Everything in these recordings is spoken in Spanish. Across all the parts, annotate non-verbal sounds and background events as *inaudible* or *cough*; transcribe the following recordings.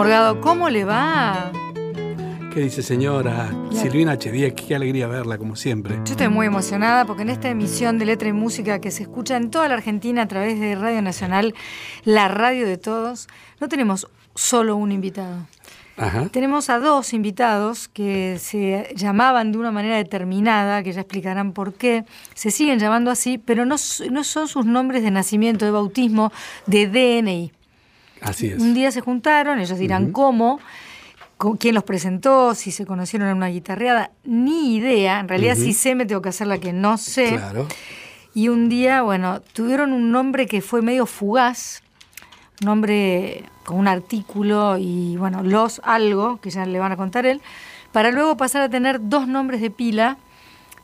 Morgado, ¿cómo le va? ¿Qué dice señora? Silvina H. qué alegría verla, como siempre. Yo estoy muy emocionada porque en esta emisión de Letra y Música que se escucha en toda la Argentina a través de Radio Nacional, la radio de todos, no tenemos solo un invitado. Tenemos a dos invitados que se llamaban de una manera determinada, que ya explicarán por qué. Se siguen llamando así, pero no, no son sus nombres de nacimiento, de bautismo, de DNI. Así es. Un día se juntaron, ellos dirán cómo, quién los presentó, si se conocieron en una guitarreada, ni idea. En realidad sí sé, me tengo que hacer la que no sé. Claro. Y un día, bueno, tuvieron un nombre que fue medio fugaz, un nombre con un artículo y, bueno, los algo, que ya le van a contar él, para luego pasar a tener dos nombres de pila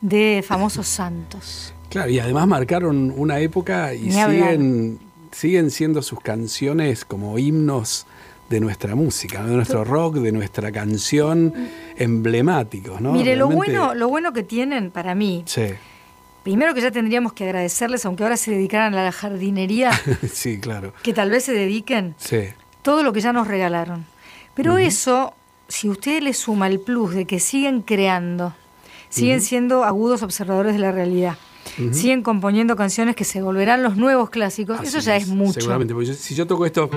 de famosos santos. Claro, y además marcaron una época y siguen siguen siendo sus canciones como himnos de nuestra música, de nuestro rock, de nuestra canción, emblemáticos, ¿no? Mire, lo bueno, lo bueno que tienen para mí. Primero que ya tendríamos que agradecerles, aunque ahora se dedicaran a la jardinería. *laughs* sí, claro. Que tal vez se dediquen. Sí. Todo lo que ya nos regalaron. Pero eso, si usted le suma el plus de que siguen creando, siguen siendo agudos observadores de la realidad siguen componiendo canciones que se volverán los nuevos clásicos. Eso ya es, mucho. Seguramente, porque si yo toco esto.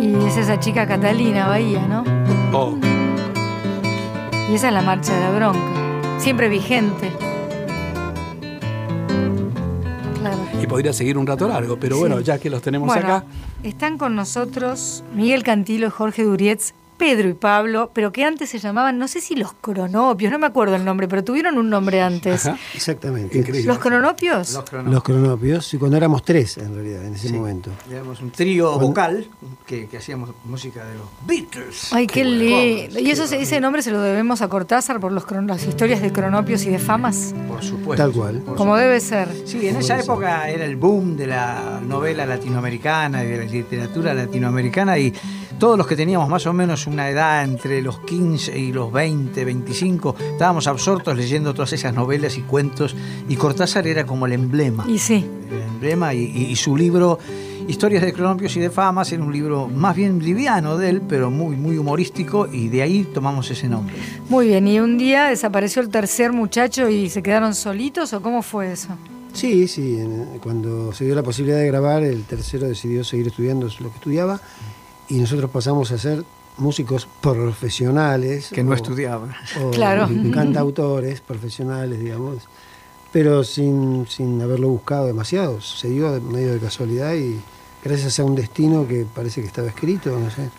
Y es esa chica Catalina Bahía, ¿no? Oh. Y esa es la marcha de la bronca, siempre vigente. Y podría seguir un rato largo, pero bueno, ya que los tenemos acá. Están con nosotros Miguel Cantilo y Jorge Durietz Pedro y Pablo, pero que antes se llamaban, no sé si los cronopios, no me acuerdo el nombre, pero tuvieron un nombre antes. exactamente. ¿Los cronopios? Los cronopios. y cuando éramos tres en realidad, en ese momento. Éramos un trío vocal que, hacíamos música de los Beatles. Ay, qué, lindo. ¿Y eso, ese nombre se lo debemos a Cortázar por los, las historias de cronopios y de famas? Por supuesto. Tal cual. Como debe ser. Sí, en esa época era el boom de la novela latinoamericana y de la literatura latinoamericana y todos los que teníamos más o menos una edad entre los 15 y los 20, 25, estábamos absortos leyendo todas esas novelas y cuentos y Cortázar era como el emblema. Y sí. El emblema y, su libro Historias de cronopios y de famas era un libro más bien liviano de él, pero muy, muy humorístico y de ahí tomamos ese nombre. Muy bien, ¿y un día desapareció el tercer muchacho y se quedaron solitos o cómo fue eso? Sí, sí, cuando se dio la posibilidad de grabar, el tercero decidió seguir estudiando lo que estudiaba y nosotros pasamos a ser músicos profesionales. Que no estudiaban. claro. Cantautores profesionales, digamos. Pero sin, sin haberlo buscado demasiado. Se dio de medio de casualidad y gracias a un destino que parece que estaba escrito, no sé.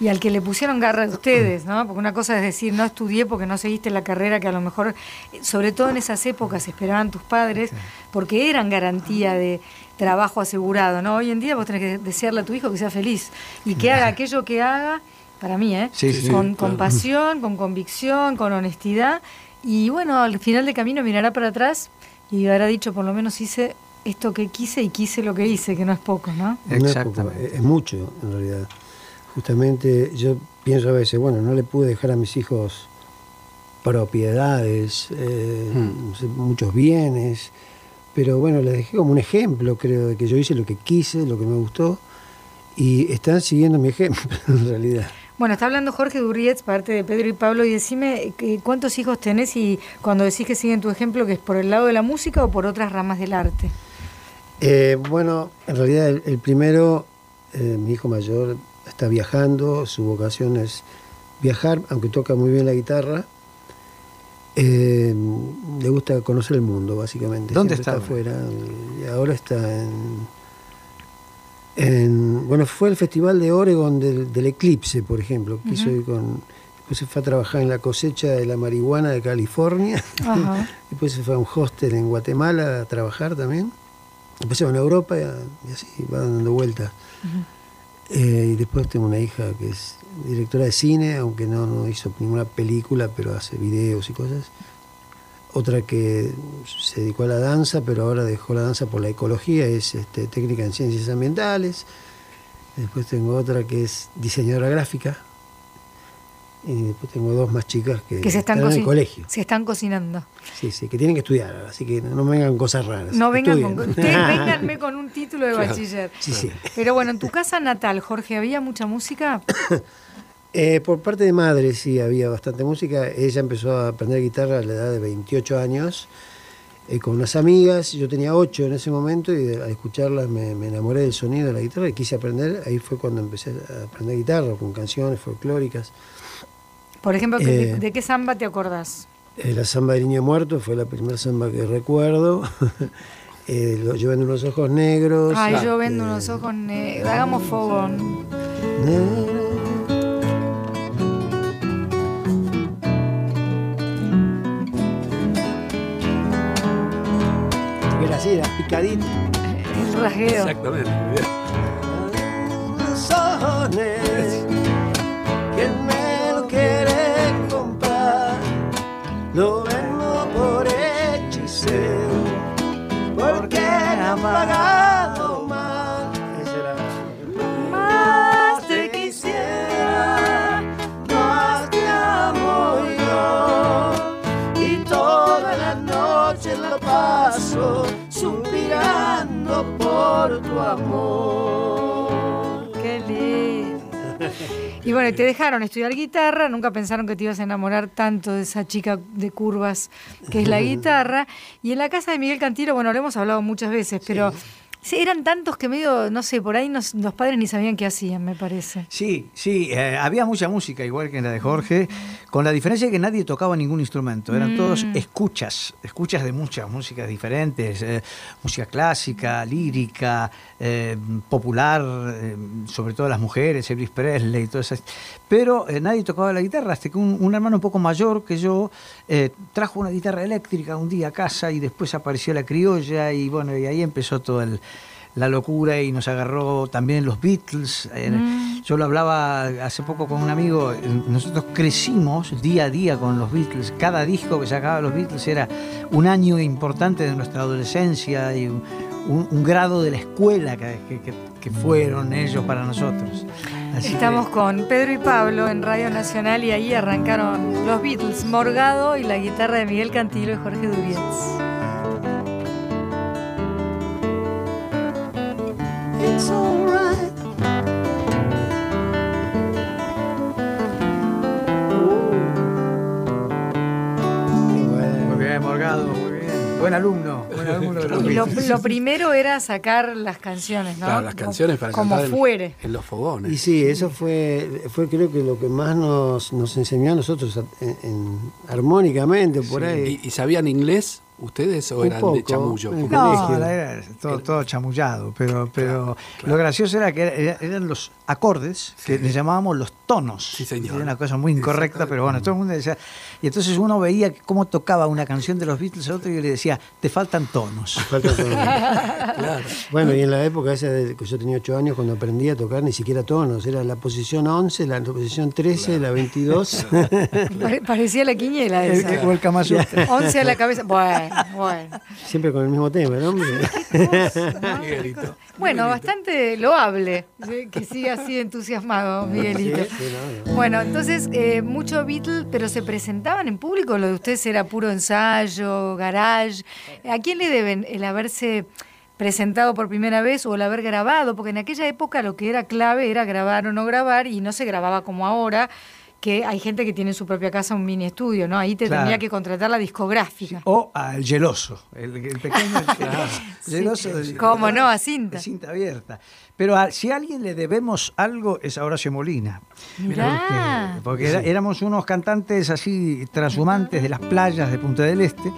Y al que le pusieron garra de ustedes, ¿no? Porque una cosa es decir, no estudié porque no seguiste la carrera que a lo mejor, sobre todo en esas épocas, esperaban tus padres, porque eran garantía de trabajo asegurado, ¿no? Hoy en día vos tenés que desearle a tu hijo que sea feliz y que haga *laughs* aquello que haga, para mí, ¿eh? con, con pasión, con convicción, con honestidad. Y bueno, al final del camino mirará para atrás y habrá dicho, por lo menos hice esto que quise y quise lo que hice, que no es poco, ¿no? Exactamente. es, mucho, en realidad. Justamente yo pienso a veces, bueno, no le pude dejar a mis hijos propiedades, eh, hmm. muchos bienes, pero bueno, les dejé como un ejemplo, creo, de que yo hice lo que quise, lo que me gustó, y están siguiendo mi ejemplo, *laughs* en realidad. Bueno, está hablando Jorge Durrietz, parte de Pedro y Pablo, y decime eh, cuántos hijos tenés y cuando decís que siguen tu ejemplo, que es por el lado de la música o por otras ramas del arte. Eh, bueno, en realidad el, primero, eh, mi hijo mayor, está viajando, su vocación es viajar, aunque toca muy bien la guitarra. Eh, le gusta conocer el mundo, básicamente. ¿Dónde está? afuera. Y ahora está en, Bueno, fue el Festival de Oregon del, Eclipse, por ejemplo. Quiso ir con. Después se fue a trabajar en la cosecha de la marihuana de California. *laughs* después se fue a un hostel en Guatemala a trabajar también. Después se va a Europa y, así va dando vueltas. Eh, y después tengo una hija que es directora de cine, aunque no, no hizo ninguna película, pero hace videos y cosas. Otra que se dedicó a la danza, pero ahora dejó la danza por la ecología, es este, técnica en ciencias ambientales. Después tengo otra que es diseñadora gráfica. Y después tengo dos más chicas que, que se están, en el colegio. Se están cocinando. Sí, sí, que tienen que estudiar, así que no vengan cosas raras. No vengan con, ustedes *laughs* vénganme con un título de bachiller. Sí, sí. Pero bueno, en tu casa natal, Jorge, ¿había mucha música? *coughs* eh, por parte de madre sí había bastante música. Ella empezó a aprender guitarra a la edad de 28 años. Eh, con unas amigas, yo tenía 8 en ese momento y al escucharlas me, enamoré del sonido de la guitarra y quise aprender, ahí fue cuando empecé a aprender guitarra con canciones folclóricas. Por ejemplo, ¿de, eh, qué samba te acordás? La samba del niño muerto fue la primera samba que recuerdo. *laughs* eh, yo vendo unos ojos negros. Ay, yo vendo unos ojos negros. Hagamos fogón. Era así, era picadito. El rasgueo. Exactamente. Unos ojos negros lo vendo por hechicero, porque han pagado amor. Qué lindo. Y bueno, te dejaron estudiar guitarra, nunca pensaron que te ibas a enamorar tanto de esa chica de curvas que es la *laughs* guitarra. Y en la casa de Miguel Cantilo, bueno, lo hemos hablado muchas veces, pero Sí, eran tantos que medio, no sé, por ahí los padres ni sabían qué hacían, me parece. Sí, sí, eh, había mucha música, igual que en la de Jorge, con la diferencia de que nadie tocaba ningún instrumento, eran todos mm. escuchas, escuchas de muchas músicas diferentes, eh, música clásica, lírica, eh, popular, sobre todo las mujeres, Elvis Presley y todo eso. Pero nadie tocaba la guitarra, hasta que un, un hermano un poco mayor que yo trajo una guitarra eléctrica un día a casa y después apareció la criolla y bueno, y ahí empezó todo el la locura y nos agarró también los Beatles. Eh, mm. Yo lo hablaba hace poco con un amigo, nosotros crecimos día a día con los Beatles, cada disco que sacaba los Beatles era un año importante de nuestra adolescencia y un, grado de la escuela que, fueron ellos para nosotros. Estamos con Pedro y Pablo en Radio Nacional y ahí arrancaron los Beatles, Morgado y la guitarra de Miguel Cantilo y Jorge Durietz. Buen alumno, lo, primero era sacar las canciones, ¿no? Claro, las canciones para Como fuere. En, los fogones. Y sí, eso fue, fue creo que lo que más nos, nos enseñó a nosotros en, armónicamente, por ahí. ¿Y, ¿Y, sabían inglés? ¿Ustedes o eran de chamullo? No, era todo, chamullado, pero, pero lo gracioso era que eran los acordes que le llamábamos los tonos. Sí, señor. Era una cosa muy incorrecta, pero bueno, todo el mundo decía. Y entonces uno veía cómo tocaba una canción de los Beatles a otro y le decía, te faltan tonos. Faltan tonos. *laughs* claro. Bueno, y en la época esa de que yo tenía 8 años, cuando aprendí a tocar, ni siquiera tonos, era la posición 11, la posición 13, la 22. *laughs* *laughs* Parecía la quiñela esa. o el 11 a la cabeza. Bueno. Bueno. Siempre con el mismo tema, ¿no? Bueno, bastante loable que siga así entusiasmado, Miguelito. Bueno, entonces, eh, mucho Beatle, pero se presentaban en público, lo de ustedes era puro ensayo, garage. ¿A quién le deben el haberse presentado por primera vez o el haber grabado? Porque en aquella época lo que era clave era grabar o no grabar y no se grababa como ahora que hay gente que tiene en su propia casa un mini estudio, ¿no? Ahí te tendría que contratar la discográfica. O al geloso, el, pequeño *laughs* geloso. ¿Cómo no? A cinta. cinta abierta. Pero si a alguien le debemos algo es a Horacio Molina. Mirá. Porque, éramos unos cantantes así transhumantes de las playas de Punta del Este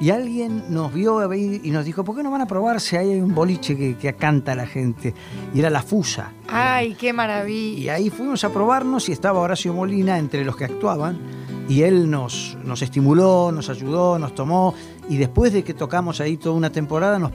y alguien nos vio y nos dijo, ¿por qué no van a probar si hay un boliche que, que canta a la gente? Y era La Fusa. ¡Ay, qué maravilla! Y ahí fuimos a probarnos y estaba Horacio Molina entre los que actuaban. Y él nos, nos estimuló, nos ayudó, nos tomó. Y después de que tocamos ahí toda una temporada, nos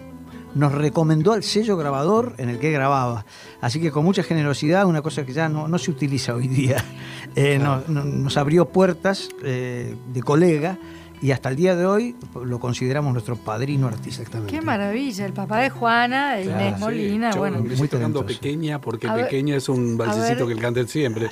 nos recomendó al sello grabador en el que grababa. Así que con mucha generosidad, una cosa que ya no, no se utiliza hoy día, *laughs* eh, nos, abrió puertas eh, de colega y hasta el día de hoy lo consideramos nuestro padrino artista. Qué maravilla, el papá de Juana, de Inés Molina. bueno, muy pequeña porque pequeña es un balsecito que él canta siempre.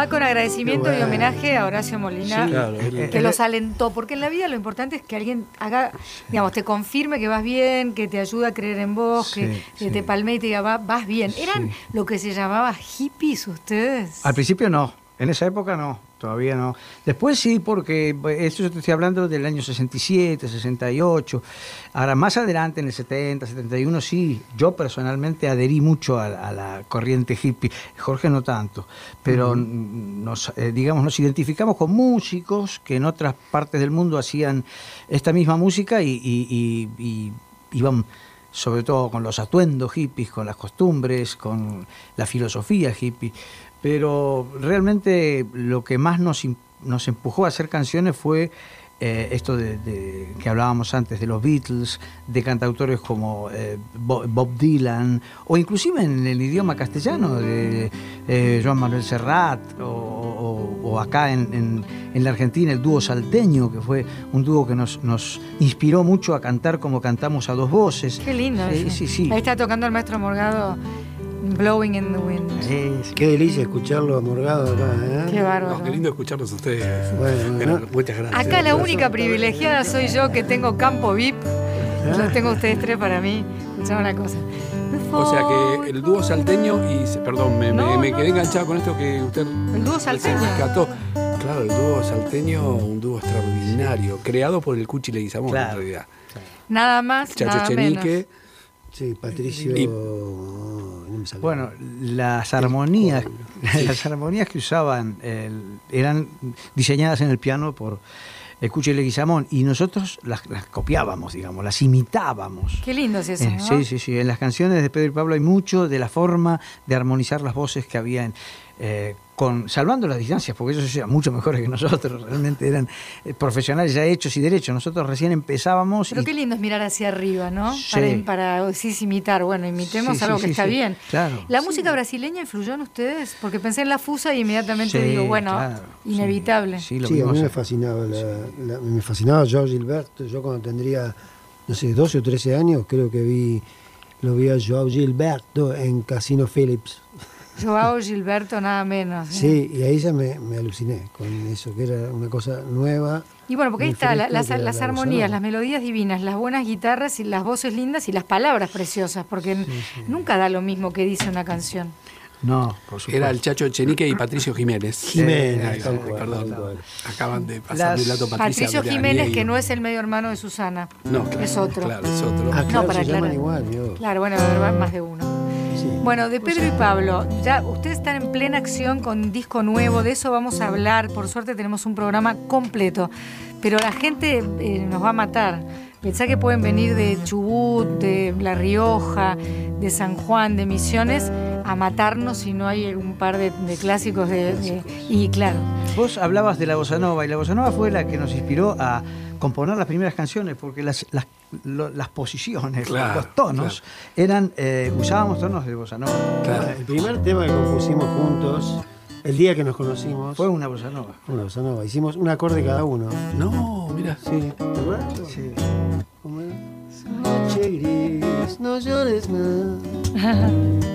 Va con agradecimiento y homenaje a Horacio Molina, que los alentó, porque en la vida lo importante es que alguien haga, digamos, te confirme que vas bien, que te ayuda a creer en vos, que, te palme y te diga, vas bien. ¿Eran lo que se llamaba hippies ustedes? Al principio no, en esa época no. Todavía no. Después sí, porque esto yo te estoy hablando del año 67, 68. Ahora, más adelante, en el 70, 71, sí, yo personalmente adherí mucho a, la corriente hippie. Jorge no tanto, pero nos, eh, digamos, nos identificamos con músicos que en otras partes del mundo hacían esta misma música y, y iban sobre todo con los atuendos hippies, con las costumbres, con la filosofía hippie. Pero realmente lo que más nos, nos empujó a hacer canciones fue eh, esto de, que hablábamos antes de los Beatles, de cantautores como eh, Bob Dylan, o inclusive en el idioma castellano de eh, Joan Manuel Serrat, o, acá en, la Argentina el dúo salteño, que fue un dúo que nos, nos inspiró mucho a cantar como cantamos a dos voces. Qué lindo. sí, sí. Ahí está tocando el maestro Morgado Blowing in the Wind. Qué delicia escucharlo Morgado acá, ¿eh? Qué bárbaro. qué lindo escucharlos a ustedes. Bueno, muchas gracias. Acá la única privilegiada soy yo que tengo campo VIP. ¿Eh? Los tengo ustedes tres para mí. Escuchame una cosa. O sea que el dúo salteño y perdón, me, me, quedé enganchado con esto que usted el dúo salteño Claro, el dúo salteño, un dúo extraordinario, creado por el Cuchi Leguizamón en realidad. Nada más, Chacho nada Chenique, menos. Sí, Patricio. bueno, las armonías, *laughs* las armonías que usaban eran diseñadas en el piano por Escuche Leguizamón y nosotros las, copiábamos, digamos, las imitábamos. Qué lindo es eso. ¿no? Sí, sí, sí. En las canciones de Pedro y Pablo hay mucho de la forma de armonizar las voces que había en. Eh, salvando las distancias, porque ellos eran mucho mejores que nosotros, *laughs* realmente eran eh, profesionales ya hechos y derechos. Nosotros recién empezábamos. Pero qué lindo es mirar hacia arriba, ¿no? Para, para imitar. Bueno, imitemos algo que está bien. Claro. ¿La música brasileña influyó en ustedes? Porque pensé en la fusa y inmediatamente digo, bueno, inevitable. Sí, a mí me fascinaba, me fascinaba George Gilberto. Yo cuando tendría, no sé, 12 o 13 años, creo que vi, lo vi a Joao Gilberto en Casino Phillips. Joao Gilberto, nada menos. ¿eh? Sí, y ahí ya me, aluciné con eso, que era una cosa nueva. Y bueno, porque ahí está, las, armonías, las melodías divinas, las buenas guitarras y las voces lindas y las palabras preciosas, porque nunca da lo mismo que dice una canción. No, por supuesto. Era el Chacho Chenique y Patricio Jiménez. Jiménez, perdón. Acaban de pasar el dato Patricia Patricio Jiménez, que no es el medio hermano de Susana. No, claro. Es otro. Claro, es otro. Ah, no, para se llaman igual, Claro, bueno, más de uno. Bueno, de Pedro y Pablo, ya ustedes están en plena acción con un disco nuevo, de eso vamos a hablar. Por suerte tenemos un programa completo, pero la gente eh, nos va a matar. Pensá que pueden venir de Chubut, de La Rioja, de San Juan, de Misiones, a matarnos si no hay un par de, clásicos de, Y claro. Vos hablabas de la bossa nova y la bossa nova fue la que nos inspiró a componer las primeras canciones porque las, las, las posiciones, los tonos, eran eh, usábamos tonos de bossa nova. El primer tema que compusimos juntos, el día que nos conocimos, fue una bossa nova. Una bossa nova. Hicimos un acorde cada uno. No, mira. Sí. ¿Te acuerdas? Sí. ¿Cómo era? Noche gris, no llores más.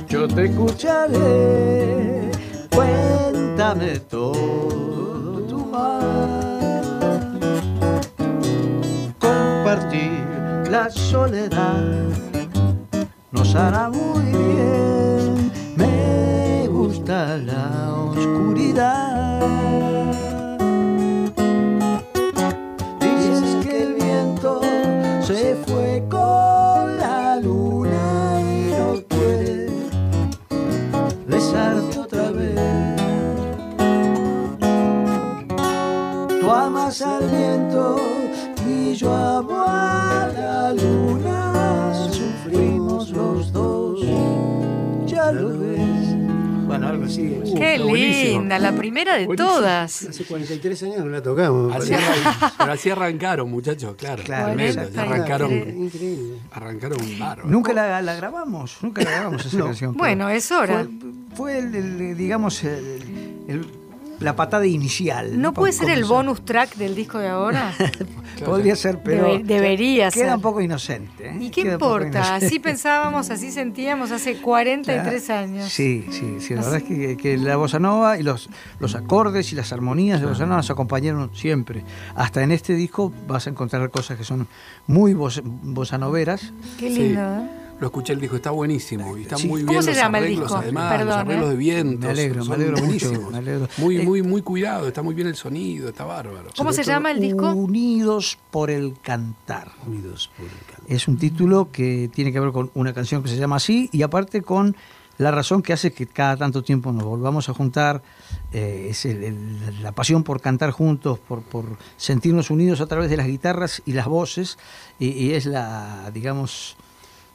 Yo te escucharé. Cuéntame todo tu mal. La soledad nos hará muy bien. Me gusta la oscuridad. Así. Qué linda, la primera de todas. Hace 43 años no la tocamos. Así, pero así arrancaron, muchachos, claro. claro arrancaron, increíble. Arrancaron bárbaro. Nunca la, la, grabamos, nunca la grabamos esa canción. Bueno, es hora. Fue, el, digamos, el la patada inicial. ¿No, puede ser el bonus track del disco de ahora? *laughs* Podría ser, pero. debería ser. Queda un poco inocente. ¿eh? ¿Y qué importa? Así pensábamos, así sentíamos hace 43 años. Sí, sí, sí. La verdad es que, la bossa nova y los, los acordes y las armonías de bossa nova nos acompañaron siempre. Hasta en este disco vas a encontrar cosas que son muy bossa noveras. Qué lindo, ¿eh? Lo escuché, el disco está buenísimo. Y está muy bien ¿Cómo se los llama arreglos, el disco? además, los arreglos ¿eh? de vientos. Me alegro, me alegro mucho. Muy, eh, muy, muy cuidado, está muy bien el sonido, está bárbaro. ¿Cómo se llama el disco? Unidos por el cantar. Unidos por el cantar. Es un título que tiene que ver con una canción que se llama así y aparte con la razón que hace que cada tanto tiempo nos volvamos a juntar eh, es la pasión por cantar juntos, por, por, sentirnos unidos a través de las guitarras y las voces, y es la, digamos,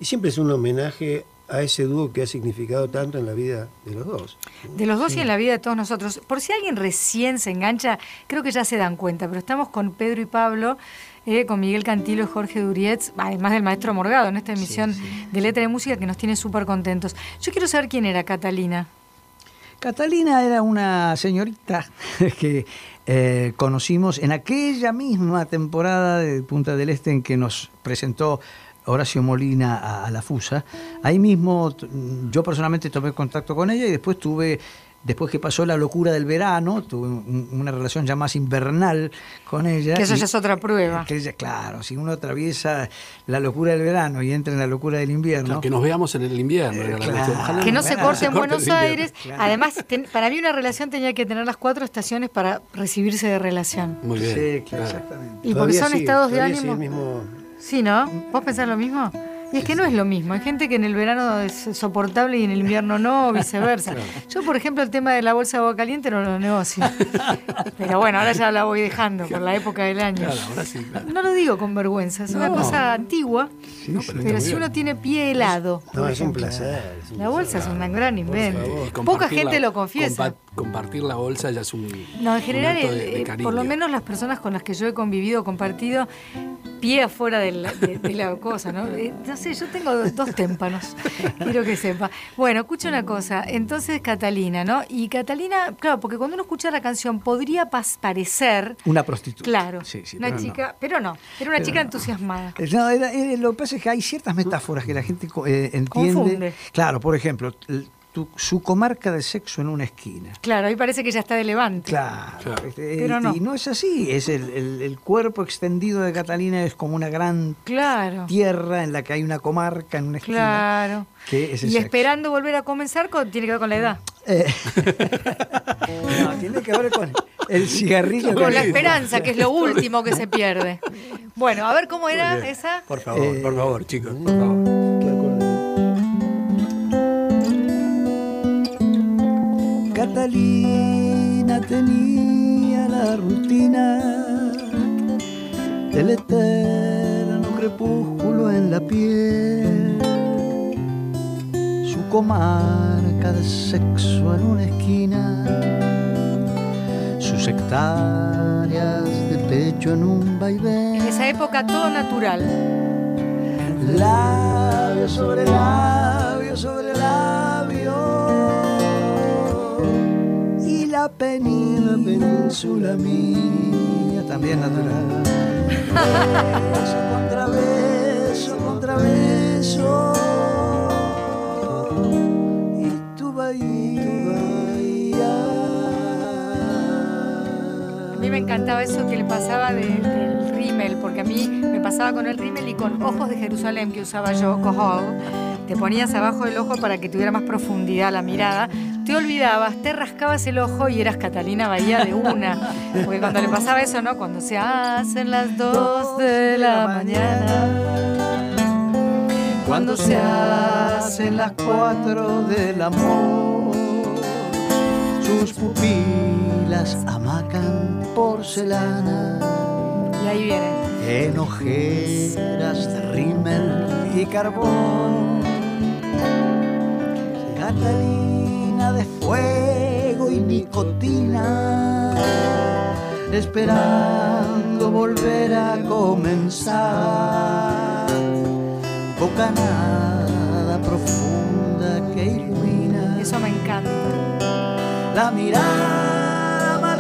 y siempre es un homenaje a ese dúo que ha significado tanto en la vida de los dos. De los dos y en la vida de todos nosotros. Por si alguien recién se engancha, creo que ya se dan cuenta, pero estamos con Pedro y Pablo, eh, con Miguel Cantilo y Jorge Durietz, además del maestro Morgado, en esta emisión de Letra de Música que nos tiene súper contentos. Yo quiero saber quién era Catalina. Catalina era una señorita *laughs* que eh, conocimos en aquella misma temporada de Punta del Este en que nos presentó Horacio Molina a, la FUSA. Ahí mismo yo personalmente tomé contacto con ella y después tuve después que pasó la locura del verano, tuve una relación ya más invernal con ella. Que eso ya es otra prueba. claro, si uno atraviesa la locura del verano y entra en la locura del invierno. que nos veamos en el invierno. Eh, que no se corte en Buenos Aires. Además, para mí una relación tenía que tener las cuatro estaciones para recibirse de relación. Muy bien. Sí, exactamente. Y porque son estados de ánimo. Sí, ¿no? ¿Vos pensás lo mismo? Y es que no es lo mismo. Hay gente que en el verano es soportable y en el invierno no, o viceversa. Yo, por ejemplo, el tema de la bolsa de agua caliente no lo negocio. Pero bueno, ahora ya la voy dejando por la época del año. No lo digo con vergüenza, es una cosa antigua. pero, si uno tiene pie helado. No, es un placer. la bolsa es un gran invento. Poca gente lo confiesa. Compartir la bolsa ya es un. No, en general, eh, por lo menos las personas con las que yo he convivido, compartido, pie afuera de la, cosa, ¿no? Eh, no sé, yo tengo dos témpanos, *laughs* quiero que sepa. Bueno, escucha una cosa, entonces Catalina, ¿no? Y Catalina, claro, porque cuando uno escucha la canción podría parecer... Una prostituta. Claro, sí, sí, una chica, pero no, era una chica entusiasmada. No, lo que pasa es que hay ciertas metáforas que la gente eh, entiende. Confunde. Claro, por ejemplo, su comarca de sexo en una esquina. Claro, ahí parece que ya está de levante. Claro, este, Pero no. y no es así. Es el, cuerpo extendido de Catalina es como una gran tierra en la que hay una comarca en una esquina. Claro. y esperando volver a comenzar tiene que ver con la edad. Eh. *laughs* no, tiene que ver con el cigarrillo. Con la esperanza, que es lo último que se pierde. Bueno, a ver cómo era esa. Por favor, por favor, chicos, por favor. Catalina tenía la rutina del eterno crepúsculo en la piel, su comarca de sexo en una esquina, sus hectáreas de pecho en un vaivén. En esa época todo natural. Labio sobre labio sobre labio la península mía, también natural. Beso contra beso, contra beso. Y tu bahía. A mí me encantaba eso que le pasaba del rímel, porque a mí me pasaba con el rímel y con Ojos de Jerusalén que usaba yo, Cohol. Te ponías abajo del ojo para que tuviera más profundidad la mirada te olvidabas, te rascabas el ojo y eras Catalina Bahía de una. Porque cuando le pasaba eso, ¿no? Cuando se hacen las dos de la mañana. Cuando se hacen las cuatro del amor. Sus pupilas amacan porcelana. Y ahí viene. En ojeras de rímel y carbón. Catalina de fuego y nicotina, esperando volver a comenzar. Bocanada profunda que ilumina. Eso me encanta. La mirada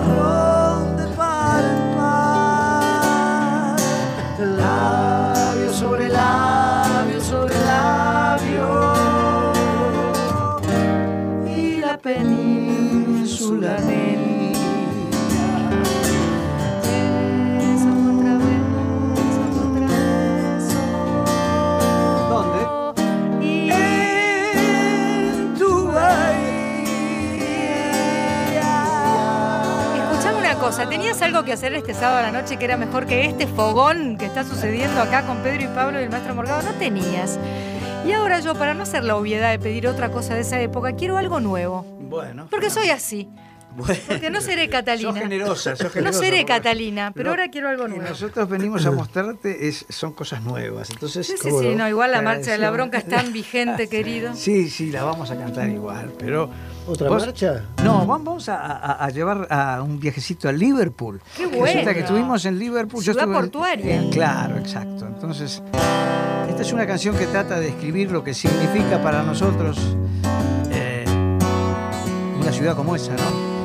península de ¿tenías algo que hacer este sábado a la noche que era mejor que este fogón que está sucediendo acá con Pedro y Pablo y el maestro Morgado? No tenías. Y ahora yo, para no hacer la obviedad de pedir otra cosa de esa época, quiero algo nuevo. Bueno. Porque soy así. Porque no seré Catalina. Sos generosa, sos generosa. No seré Catalina, pero ahora quiero algo nuevo. nosotros venimos a mostrarte, es, son cosas nuevas. Entonces, sí, sí, sí, no, igual la marcha de la bronca es tan vigente, *laughs* querido. Sí, sí, la vamos a cantar igual, pero... ¿Otra marcha? No, vamos a, llevar a un viajecito a Liverpool. Qué bueno. Resulta que estuvimos en Liverpool. Ciudad portuaria. claro, exacto. Entonces, esta es una canción que trata de escribir lo que significa para nosotros eh, una ciudad como esa, ¿no?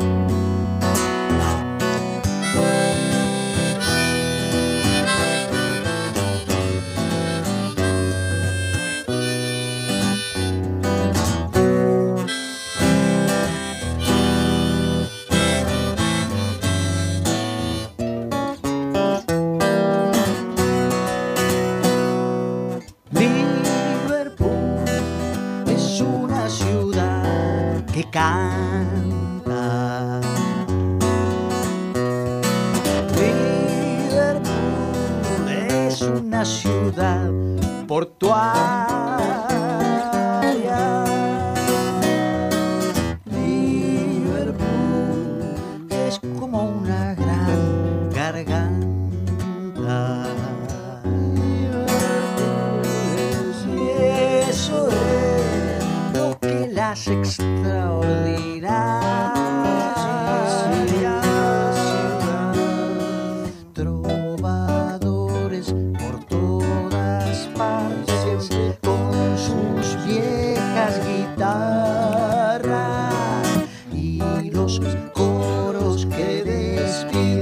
Pero ¿quién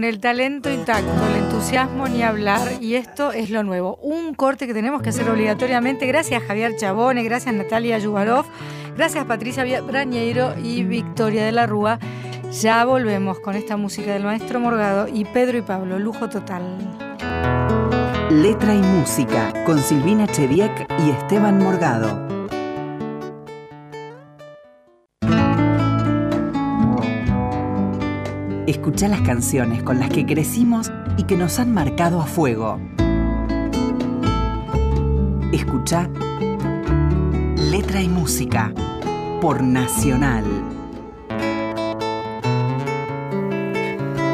Con el talento intacto, el entusiasmo ni hablar, y esto es lo nuevo. Un corte que tenemos que hacer obligatoriamente. Gracias Javier Chabone, gracias Natalia Yubarov, gracias Patricia Brañeiro y Victoria de la Rúa. Ya volvemos con esta música del maestro Morgado y Pedro y Pablo, lujo total. Letra y música con Silvina Chediek y Esteban Morgado. Escucha las canciones con las que crecimos y que nos han marcado a fuego. Escucha Letra y música por Nacional.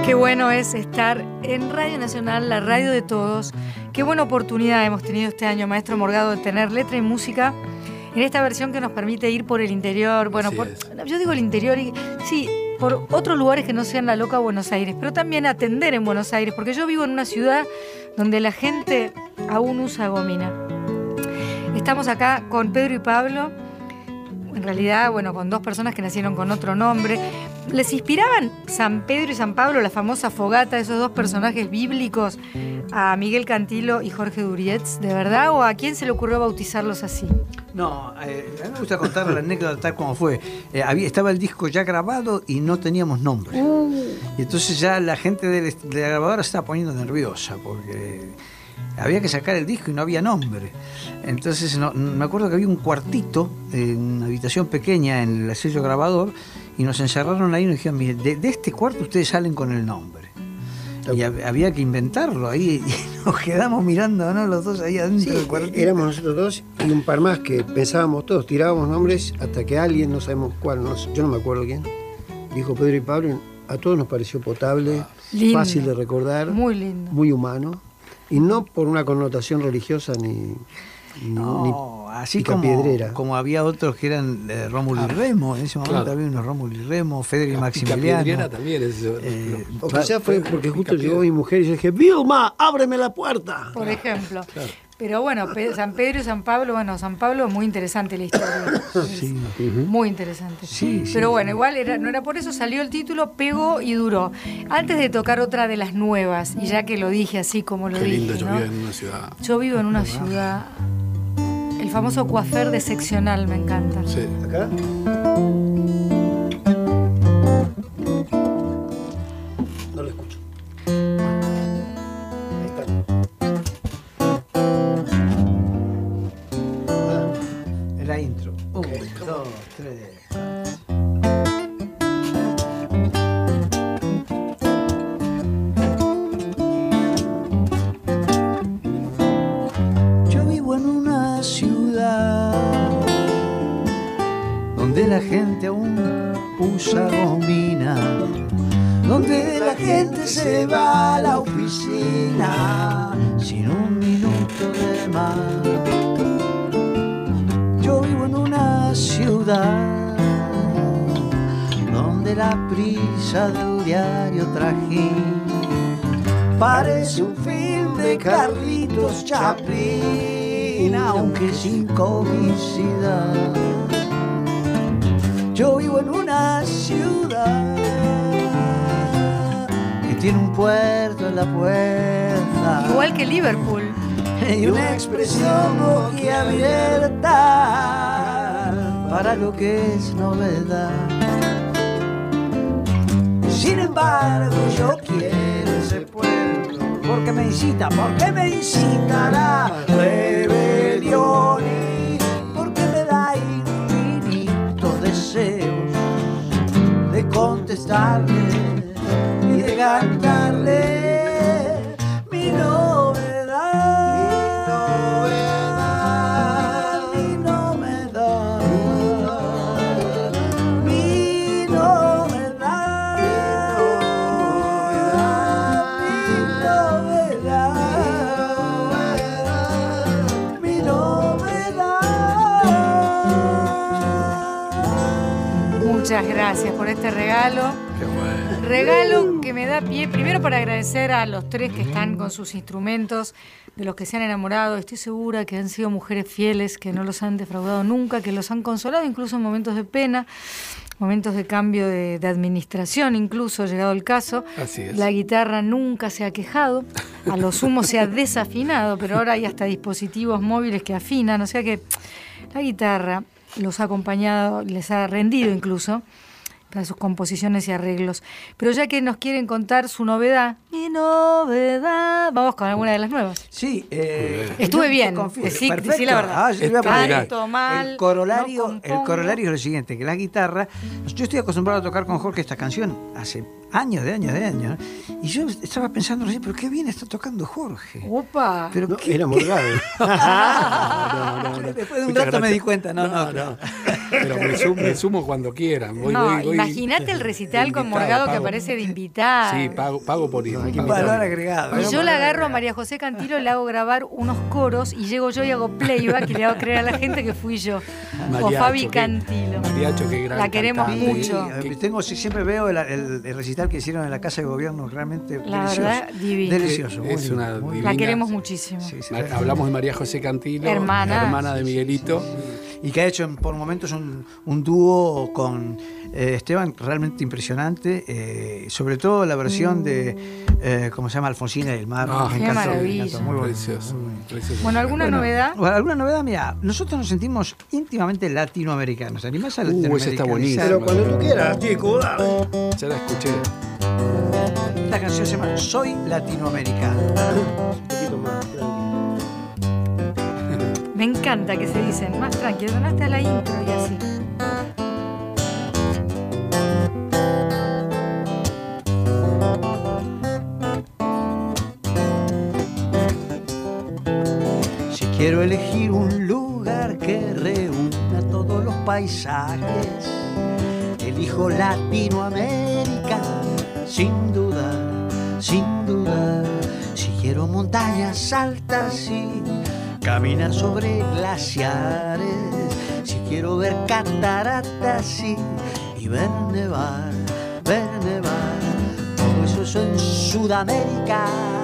Qué bueno es estar en Radio Nacional, la radio de todos. Qué buena oportunidad hemos tenido este año, Maestro Morgado, de tener letra y música en esta versión que nos permite ir por el interior. Bueno, por- yo digo el interior y sí, por otros lugares que no sean la loca Buenos Aires, pero también atender en Buenos Aires, porque yo vivo en una ciudad donde la gente aún usa gomina. Estamos acá con Pedro y Pablo, en realidad, bueno, con dos personas que nacieron con otro nombre. ¿Les inspiraban San Pedro y San Pablo, la famosa fogata, esos dos personajes bíblicos, a Miguel Cantilo y Jorge Durietz, de verdad? ¿O a quién se le ocurrió bautizarlos así? No, eh, a mí me gusta contar la anécdota tal como fue. Eh, había, estaba el disco ya grabado y no teníamos nombre. Y entonces ya la gente de la grabadora se estaba poniendo nerviosa porque había que sacar el disco y no había nombre. Entonces no- me acuerdo que había un cuartito, eh, una habitación pequeña en el sello grabador y nos encerraron ahí y nos dijeron, mire, de, de este cuarto ustedes salen con el nombre. Y hab- había que inventarlo ahí *laughs* y nos quedamos mirando ¿no? los dos ahí adentro Sí, del cuartito. éramos nosotros dos y un par más que pensábamos todos, tirábamos nombres hasta que alguien, no sabemos cuál, no yo no me acuerdo quién, dijo Pedro y Pablo, a todos nos pareció potable, Lindo. fácil de recordar, Muy lindo. muy humano, y no por una connotación religiosa ni, ni, No, así ni como, piedrera. como había otros que eran eh, Rómulo y Remo, en ese momento claro. había unos Rómulo y Remo, Federico y Piedriera Maximiliano. también es eso. Eh, O quizás fue porque justo llegó mi mujer y yo dije, Vilma, ábreme la puerta. Por ejemplo. Pero bueno, San Pedro y San Pablo, bueno, San Pablo muy interesante la historia. *coughs* Sí. Muy interesante. Sí, sí, Pero bueno, igual era, no era por eso, salió el título, pegó y duró. Antes de tocar otra de las nuevas, y ya que lo dije así como lo Qué dije, lindo, yo ¿no? vivo en una ciudad. Yo vivo en una ciudad. El famoso coafer de seccional me encanta. Sí. ¿Acá? Yo vivo en una ciudad donde la gente aún usa gomina, donde la gente se va a la oficina sin un minuto de más. Ciudad la prisa de un diario trajín. Parece un film de Carlitos Chaplin, aunque sin comicidad. Yo vivo en una ciudad que tiene un puerto en la puerta. Igual que Liverpool. *laughs* Y una expresión boquiabierta para lo que es novedad. Sin embargo, yo quiero ese pueblo porque me incita, porque me incita rebelión y porque me da infinitos deseos de contestarle y de cantarle gracias por este regalo. Qué bueno. Regalo que me da pie, primero para agradecer a los tres que están con sus instrumentos, de los que se han enamorado. Estoy segura que han sido mujeres fieles, que no los han defraudado nunca, que los han consolado incluso en momentos de pena, momentos de cambio de, de administración, incluso llegado el caso. Así es. La guitarra nunca se ha quejado, a lo sumo se ha desafinado, pero ahora hay hasta dispositivos móviles que afinan, o sea que la guitarra los ha acompañado, les ha rendido incluso para sus composiciones y arreglos. Pero ya que nos quieren contar su novedad, mi novedad, vamos con alguna de las nuevas. Sí, eh, Estuve bien, decí- decí la verdad. Ah, yo Canto mal, el corolario, no el corolario es lo siguiente, que la guitarra, yo estoy acostumbrado a tocar con Jorge esta canción hace años, de años, de años, ¿no? y yo estaba pensando recién, pero qué bien está tocando Jorge. Opa. Pero No, qué- era Morgado. *laughs* No, no, no. Después de un Muchas rato me di cuenta, no, no, claro. Pero me sumo, me sumo cuando quieran. Voy, no, voy, voy- imagínate el recital con invitado, Morgado que aparece de invitada. Sí, pago, pago por ir. No, valor agregado. Y ¿no? yo la agarro a María José Cantilo, le hago grabar unos coros y llego yo y hago playback y le hago creer a la gente que fui yo. o Mariacho, Fabi qué- Cantilo. Mariacho, qué gran La queremos cantante. mucho. Sí, tengo, siempre veo el, el- el recital que hicieron en la Casa de Gobierno, realmente La delicioso. verdad, divino. Delicioso. muy Es una muy divina- La queremos muchísimo. Sí, sí. Ma- Hablamos de María José Cantilo, Hermana. hermana de Miguelito. y que ha hecho por momentos un, un dúo con eh, Esteban realmente impresionante, eh, sobre todo la versión de, eh, ¿cómo se llama? Alfonsina del Mar. Ah, me qué encantó, me maravilla. encantó, muy bueno. Precioso, precioso. Bueno, ¿alguna Bueno, novedad? bueno, ¿Alguna novedad? Mira, nosotros nos sentimos íntimamente latinoamericanos. ¿Te animás a Uh, esa está buenísima. Pero cuando tú quieras, chico, dale. Ya la escuché. Esta canción se llama Soy latinoamericano. Un poquito más, tranqui. Me encanta que se dicen más tranquilo, donaste a la intro y así. Quiero elegir un lugar que reúna todos los paisajes, elijo Latinoamérica, sin dudar, sin dudar. Si quiero montañas altas y caminar sobre glaciares, si quiero ver cataratas y, y ver nevar, ver nevar, todo eso es en Sudamérica.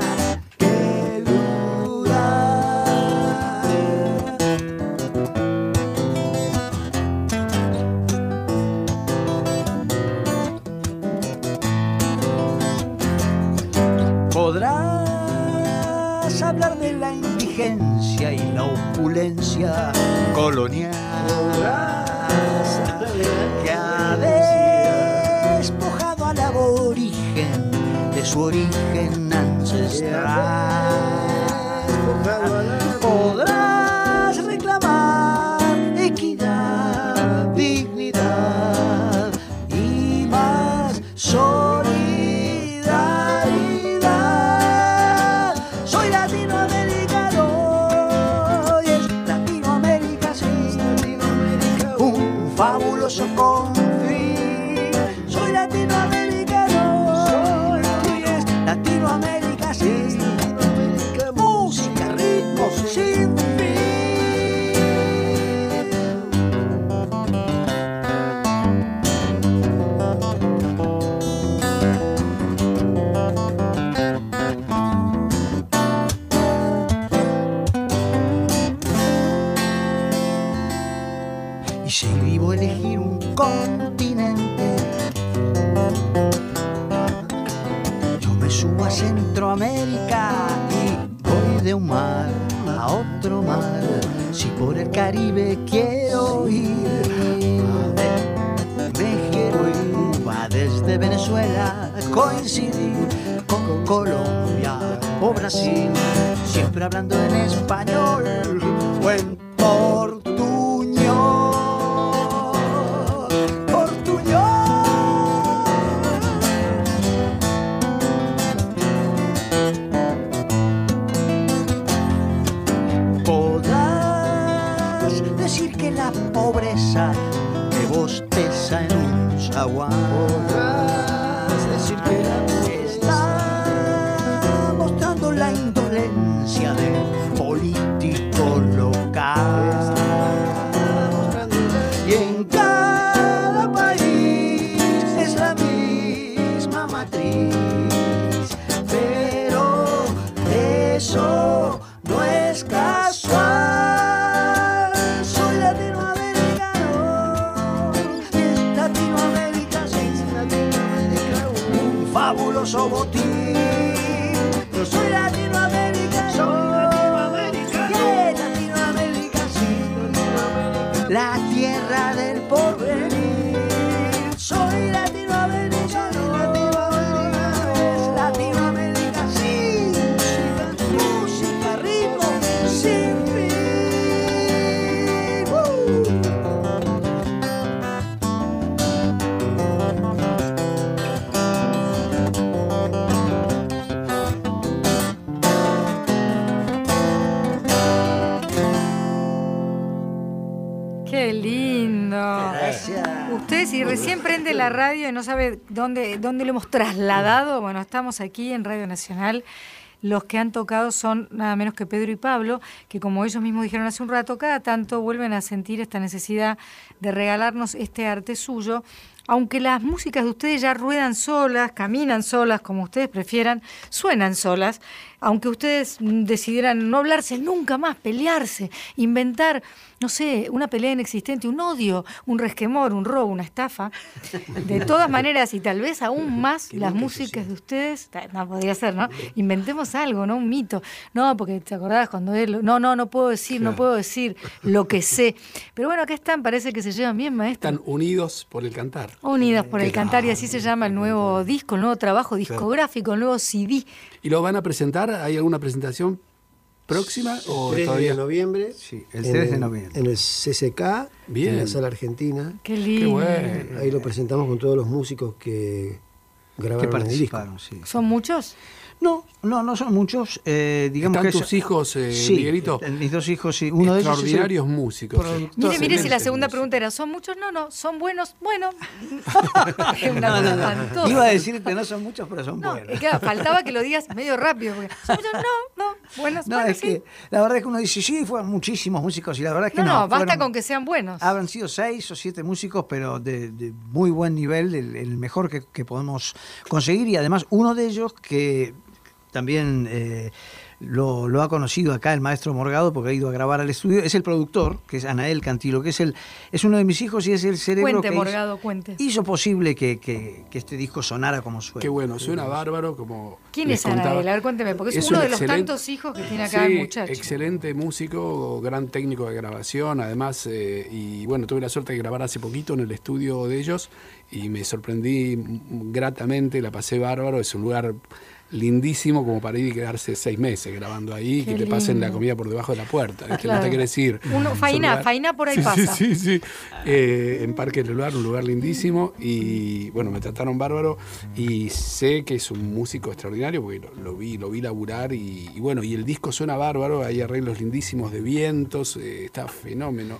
La tierra del porvenir. Usted si recién prende la radio y no sabe dónde, dónde lo hemos trasladado, bueno, estamos aquí en Radio Nacional. Los que han tocado son nada menos que Pedro y Pablo, que como ellos mismos dijeron hace un rato, cada tanto vuelven a sentir esta necesidad de regalarnos este arte suyo. Aunque las músicas de ustedes ya ruedan solas, caminan solas, como ustedes prefieran, suenan solas, aunque ustedes decidieran no hablarse nunca más, pelearse, inventar, no sé, una pelea inexistente, un odio, un resquemor, un robo, una estafa, de todas maneras y tal vez aún *laughs* más las músicas de ustedes, no podría ser, ¿no? Inventemos algo, ¿no? Un mito. No, porque te acordás cuando él, no, no, no puedo decir, no puedo decir lo que sé. Pero bueno, acá están, parece que se llevan bien, maestro. Están unidos por el cantar. Unidas por el cantar y así se llama el nuevo disco, el nuevo trabajo discográfico, el nuevo CD. ¿Y lo van a presentar? ¿Hay alguna presentación próxima o 3 todavía? de noviembre. Sí, el en 3 de noviembre. En el CCK, Bien. en la sala argentina. Qué Qué lindo. bueno. Ahí lo presentamos con todos los músicos que que grabaron el disco. participaron, sí. ¿Son muchos? No, no, no son muchos. eh, digamos ¿Están que tus es- hijos, eh, sí, Miguelito? eh, Mis dos hijos, sí. Uno de ellos el Extraordinarios músicos. Mire, mire si la segunda músicos. pregunta era, ¿son muchos? No, no, ¿son buenos? Bueno. *laughs* Es una No, no, no. Iba a decirte, no son muchos, pero son No, buenos. es que faltaba que lo digas medio rápido. Porque, ¿son muchos? No, no, buenos. No, es sí. que la verdad es que uno dice, sí, fueron muchísimos músicos y la verdad es que No, no. no, basta fueron- con que sean buenos. Habrán sido seis o siete músicos, pero de, de muy buen nivel, el, el mejor que, que podemos conseguir. Y además, uno de ellos que también eh, lo, lo ha conocido acá el maestro Morgado, porque ha ido a grabar al estudio, es el productor, que es Anael Cantilo, que es, el, es uno de mis hijos y es el cerebro Cuente, que hizo- Morgado, cuente. hizo, posible que, que- que este disco sonara como suena. Qué bueno, suena bárbaro como. ¿Quién es Anael? A ver, cuénteme, porque es, Es uno un de los tantos hijos que tiene acá Sí, el muchacho. Excelente músico, gran técnico de grabación, además, eh, y bueno, tuve la suerte de grabar hace poquito en el estudio de ellos y me sorprendí gratamente, la pasé bárbaro, es un lugar lindísimo como para ir y quedarse seis meses grabando ahí, Qué que te pasen la comida por debajo de la puerta, ¿viste? Claro. no te quiere decir. Uno- faina, lugar- faina por ahí Sí, pasa. Sí, sí, sí. Eh, en Parque del Lugar, un lugar lindísimo y bueno, me trataron bárbaro y sé que es un músico extraordinario porque lo, lo vi, lo vi laburar y, y bueno, y el disco suena bárbaro, hay arreglos lindísimos de vientos, eh, está fenómeno.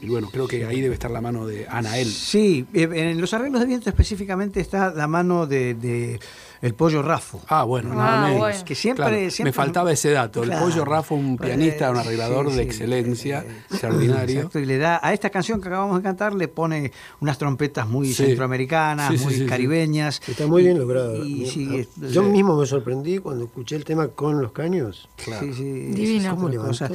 Y bueno, creo que ahí debe estar la mano de Anael. Sí, eh, en los arreglos de viento específicamente está la mano de, de el pollo Rafo. Ah, bueno, Ah, nada menos. bueno. Que siempre- Claro, siempre- me faltaba ese dato. El Claro. Pollo Rafa, un Pues, pianista, un eh, arreglador sí, de excelencia, eh, extraordinario. Exacto, y le da a esta canción que acabamos de cantar le pone unas trompetas muy Sí. centroamericanas, Sí, sí, muy sí, sí. caribeñas. Está muy Y- bien logrado. Y, sí, es- Yo mismo me sorprendí cuando escuché el tema con los caños. Claro. sí, sí, Divino. ¿Cómo levantó?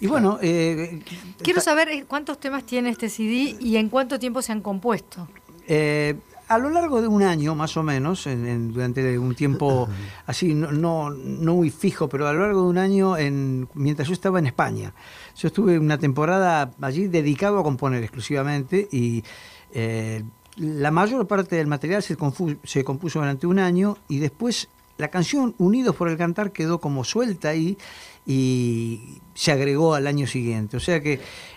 Y bueno, eh, Quiero saber eh, cuántos temas tiene este CD y en cuánto tiempo se han compuesto. Eh, a lo largo de un año, más o menos, durante un tiempo *laughs* así, no, no, muy fijo, pero a lo largo de un año, en, mientras yo estaba en España, yo estuve una temporada allí dedicado a componer exclusivamente y eh, la mayor parte del material se, se compuso durante un año y después la canción Unidos por el Cantar quedó como suelta ahí y se agregó al año siguiente. O sea que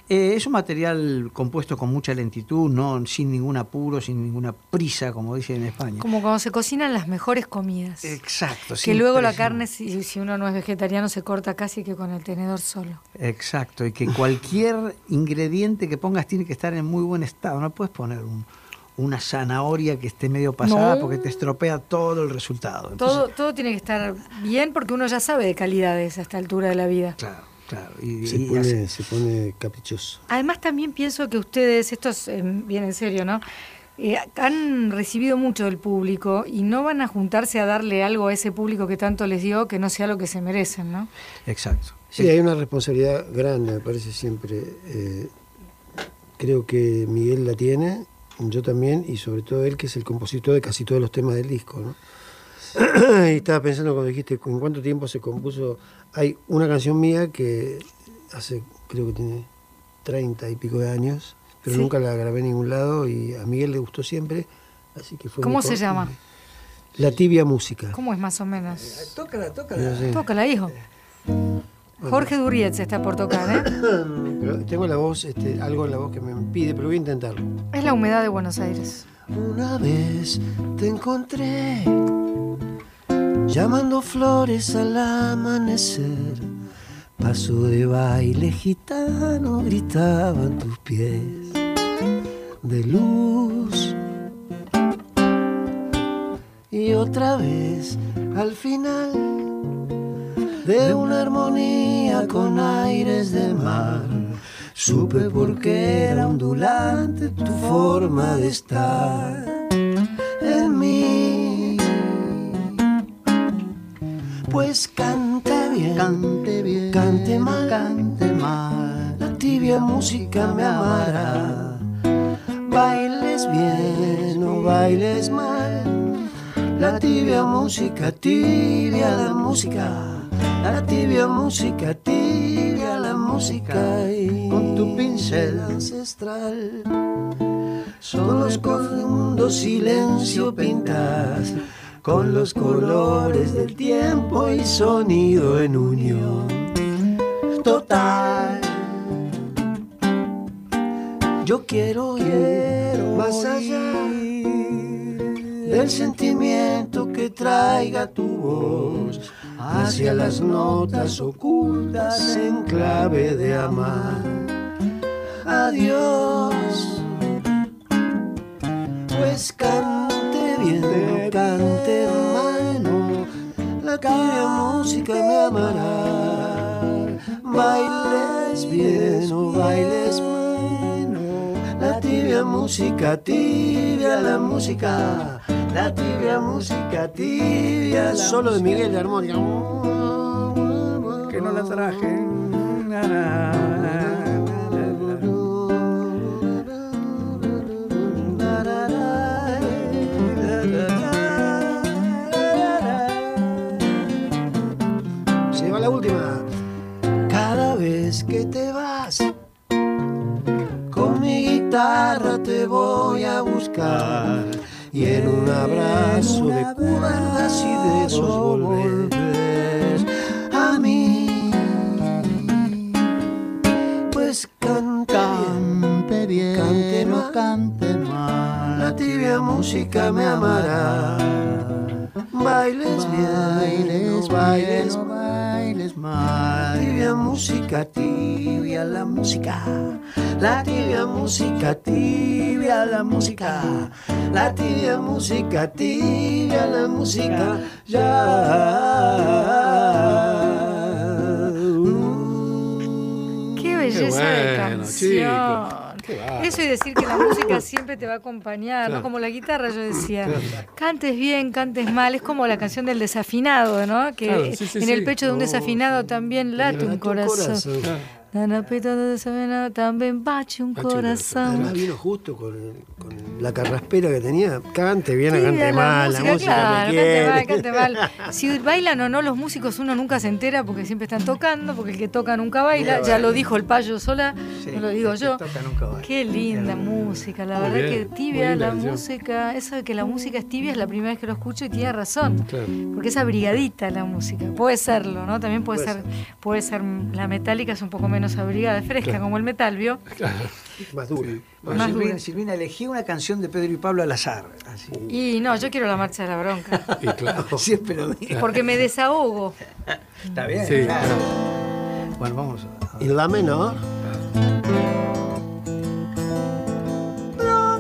eh, es un material compuesto con mucha lentitud, no sin ningún apuro, sin ninguna prisa, como dicen en España. Como cuando se cocinan las mejores comidas. Exacto. Que luego la carne, si, si, uno no es vegetariano, se corta casi que con el tenedor solo. Exacto, y que cualquier *laughs* ingrediente que pongas tiene que estar en muy buen estado. No puedes poner un, una zanahoria que esté medio pasada porque te estropea todo el resultado. todo, todo tiene que estar bien porque uno ya sabe de calidades a esta altura de la vida. Claro. Claro, y, se, pone, se, pone, caprichoso. Además también pienso que ustedes, esto es eh, bien en serio, ¿no? Eh, han recibido mucho del público y no van a juntarse a darle algo a ese público que tanto les dio que no sea lo que se merecen, ¿no? Exacto. Sí, hay una responsabilidad grande, me parece siempre. Eh, creo que Miguel la tiene yo también, y sobre todo él, que es el compositor de casi todos los temas del disco. ¿no? y estaba pensando cuando dijiste en cuánto tiempo se compuso. Hay una canción mía que hace, creo que tiene treinta y pico de años, pero nunca la grabé en ningún lado y a Miguel le gustó siempre. Así que fue ¿Cómo se llama? La tibia música. ¿Cómo es más o menos? Eh, tócala, tócala. Tócala, hijo. Jorge Durriet se está por tocar, ¿eh? *coughs* tengo la voz, este, algo en la voz que me impide, pero voy a intentarlo. Es la humedad de Buenos Aires. Una vez te encontré llamando flores al amanecer. Paso de baile gitano gritaban tus pies de luz. Y otra vez al final de una armonía con aires de mar. Supe por qué era ondulante tu forma de estar en mí. Pues cante bien, cante bien, cante mal, cante mal. La tibia música me amará. Bailes bien o bailes mal. La tibia música, tibia la música la tibia música, tibia la música y con tu pincel ancestral. Solos con un silencio pintas con los colores del tiempo y sonido en unión total. Yo quiero ir más allá del sentimiento que traiga tu voz hacia las notas ocultas en clave de amar. Adiós, pues cante bien, cante mano, la tibia música me amará. Bailes bien o bailes mano, la tibia música, tibia la música la tibia música tibia. Solo de Miguel de Armónica. Que no la traje. Se va la última. Cada vez que te vas, con mi guitarra te voy a buscar y en un abrazo de cuerdas y de esos volver a mí. Pues cante, cante bien, cante no cante mal, la tibia música me amará. Bailes bien, bailes, bailes mal. Tibia música, tibia la música. La tibia música, tibia la música. La tibia música, tibia la música. Ya. Qué belleza de canción. Eso y decir que la música *coughs* siempre te va a acompañar, ¿no? Como la guitarra, yo decía. Cantes bien, cantes mal, es como la canción del desafinado, ¿no? Que en el pecho de un desafinado también late un corazón. También bache un corazón. vino justo con, la carraspera que tenía. Cante bien, cante mal, la música cante cante mal. *laughs* Si bailan o no los músicos, uno nunca se entera porque siempre están tocando, porque el que toca nunca baila. Ya lo dijo el payo sola, no lo digo yo. Qué linda música, la verdad que tibia la música. Eso de que la música es tibia es la primera vez que lo escucho y tiene razón. Porque es abrigadita la música. Puede serlo, ¿no? También puede, ser, puede ser la metálica es un poco menos abrigada, fresca, como el metal, ¿vio? *laughs* Más dura. Silvina, Silvina, elegí una canción de Pedro y Pablo al azar. Y no, yo quiero la marcha de la bronca. y claro. *laughs* Siempre lo digo. Porque me desahogo. Está bien, sí, claro. Bueno, vamos a... Y la menor.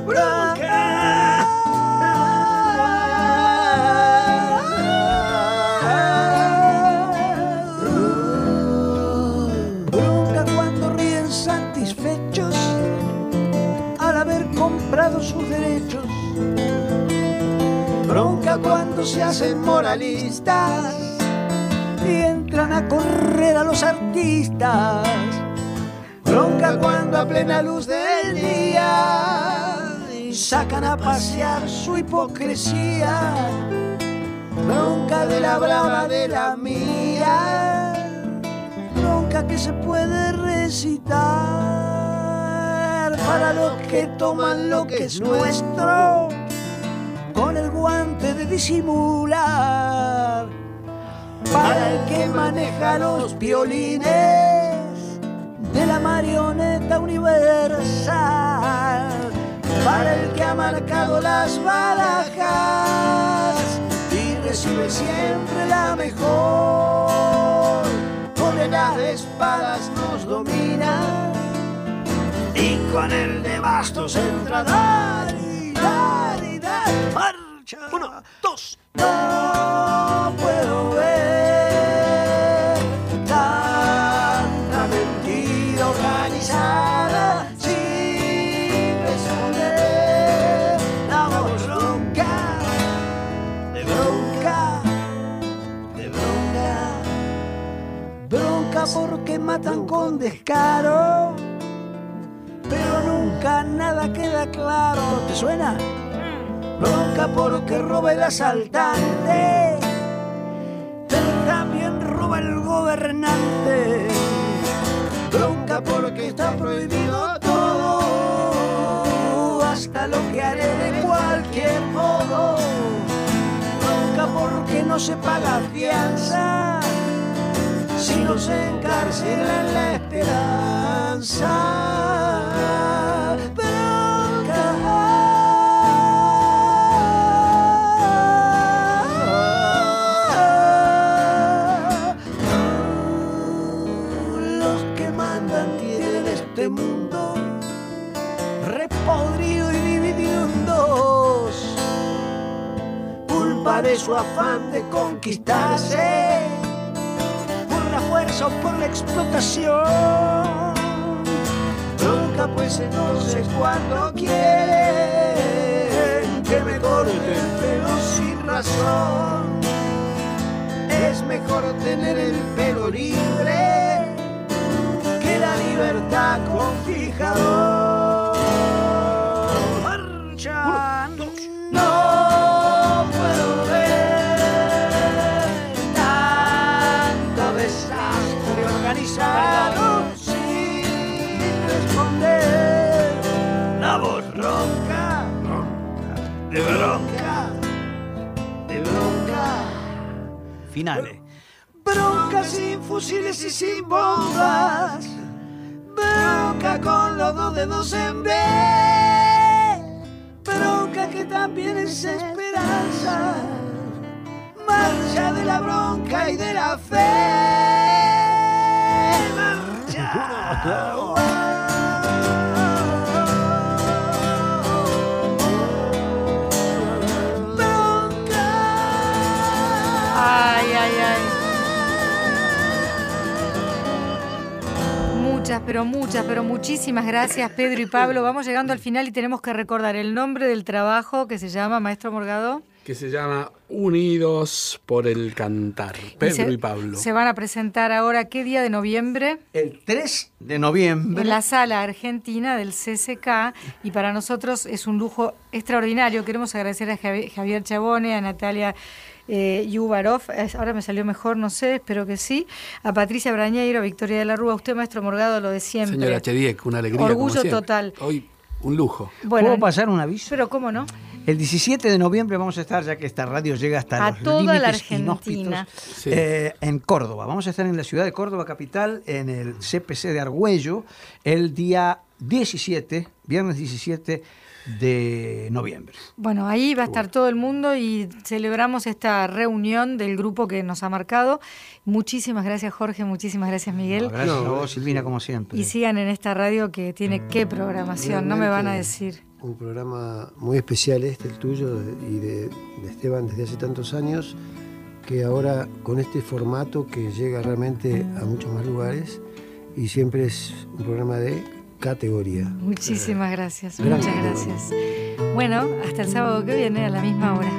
sus se hacen moralistas y entran a correr a los artistas. Bronca cuando a plena luz del día sacan a pasear su hipocresía. Bronca de la brava de la mía. Bronca que se puede recitar para los que toman lo que es nuestro con el guante de disimular, para el que maneja los violines de la marioneta universal, para el que ha marcado las barajas y recibe siempre la mejor, con las espadas nos domina y con el de bastos entra dar y dar y dar. Dos. No puedo ver tanta mentira organizada sin responder. La voz ronca, de bronca, de bronca, bronca porque matan con descaro pero nunca nada queda claro. ¿Te suena? Bronca porque roba el asaltante, pero también roba el gobernante. Bronca porque está prohibido todo, hasta lo que haré de cualquier modo. Bronca porque no se paga fianza si no se encarcela la esperanza. Su afán de conquistarse por la fuerza o por la explotación pues entonces cuando quieren que me corten el pelo sin razón. Es mejor tener el pelo libre que la libertad con fijador. Finales. Bronca sin fusiles y sin bombas. Bronca con los dos dedos en B. Bronca que también es esperanza. Marcha de la bronca y de la fe. Marcha. Muchas, pero muchas, pero muchísimas gracias Pedro y Pablo. Vamos llegando al final y tenemos que recordar el nombre del trabajo que se llama Maestro Morgado. que se llama Unidos por el Cantar. Pedro y, Pablo. Se van a presentar ahora, ¿qué día de noviembre? El 3 de noviembre. En la sala argentina del CCK y para nosotros es un lujo extraordinario. Queremos agradecer a Javier Chabone, a Natalia eh, Yubarov, ahora me salió mejor, no sé, espero que sí, a Patricia Brañeiro, a Victoria de la Rúa, usted, maestro Morgado, lo de siempre. Señora Chediek, una alegría. Orgullo total. Hoy un lujo. Bueno, ¿Puedo pasar un aviso? Pero cómo no. El 17 de noviembre vamos a estar, ya que esta radio llega hasta a toda la Argentina. Eh, en Córdoba. Vamos a estar en la ciudad de Córdoba capital, en el CPC de Argüello, el día 17, viernes 17 de noviembre. Bueno, ahí va a estar todo el mundo y celebramos esta reunión del grupo que nos ha marcado. Muchísimas gracias Jorge, muchísimas gracias Miguel. gracias a vos Silvina como siempre. Y sigan en esta radio que tiene qué programación, no me van a decir. Un programa muy especial este, el tuyo y de, de Esteban desde hace tantos años, que ahora con este formato que llega realmente a muchos más lugares y siempre es un programa de categoría. Muchísimas eh, gracias, gracias. muchas gracias. Bueno, hasta el sábado que viene a la misma hora.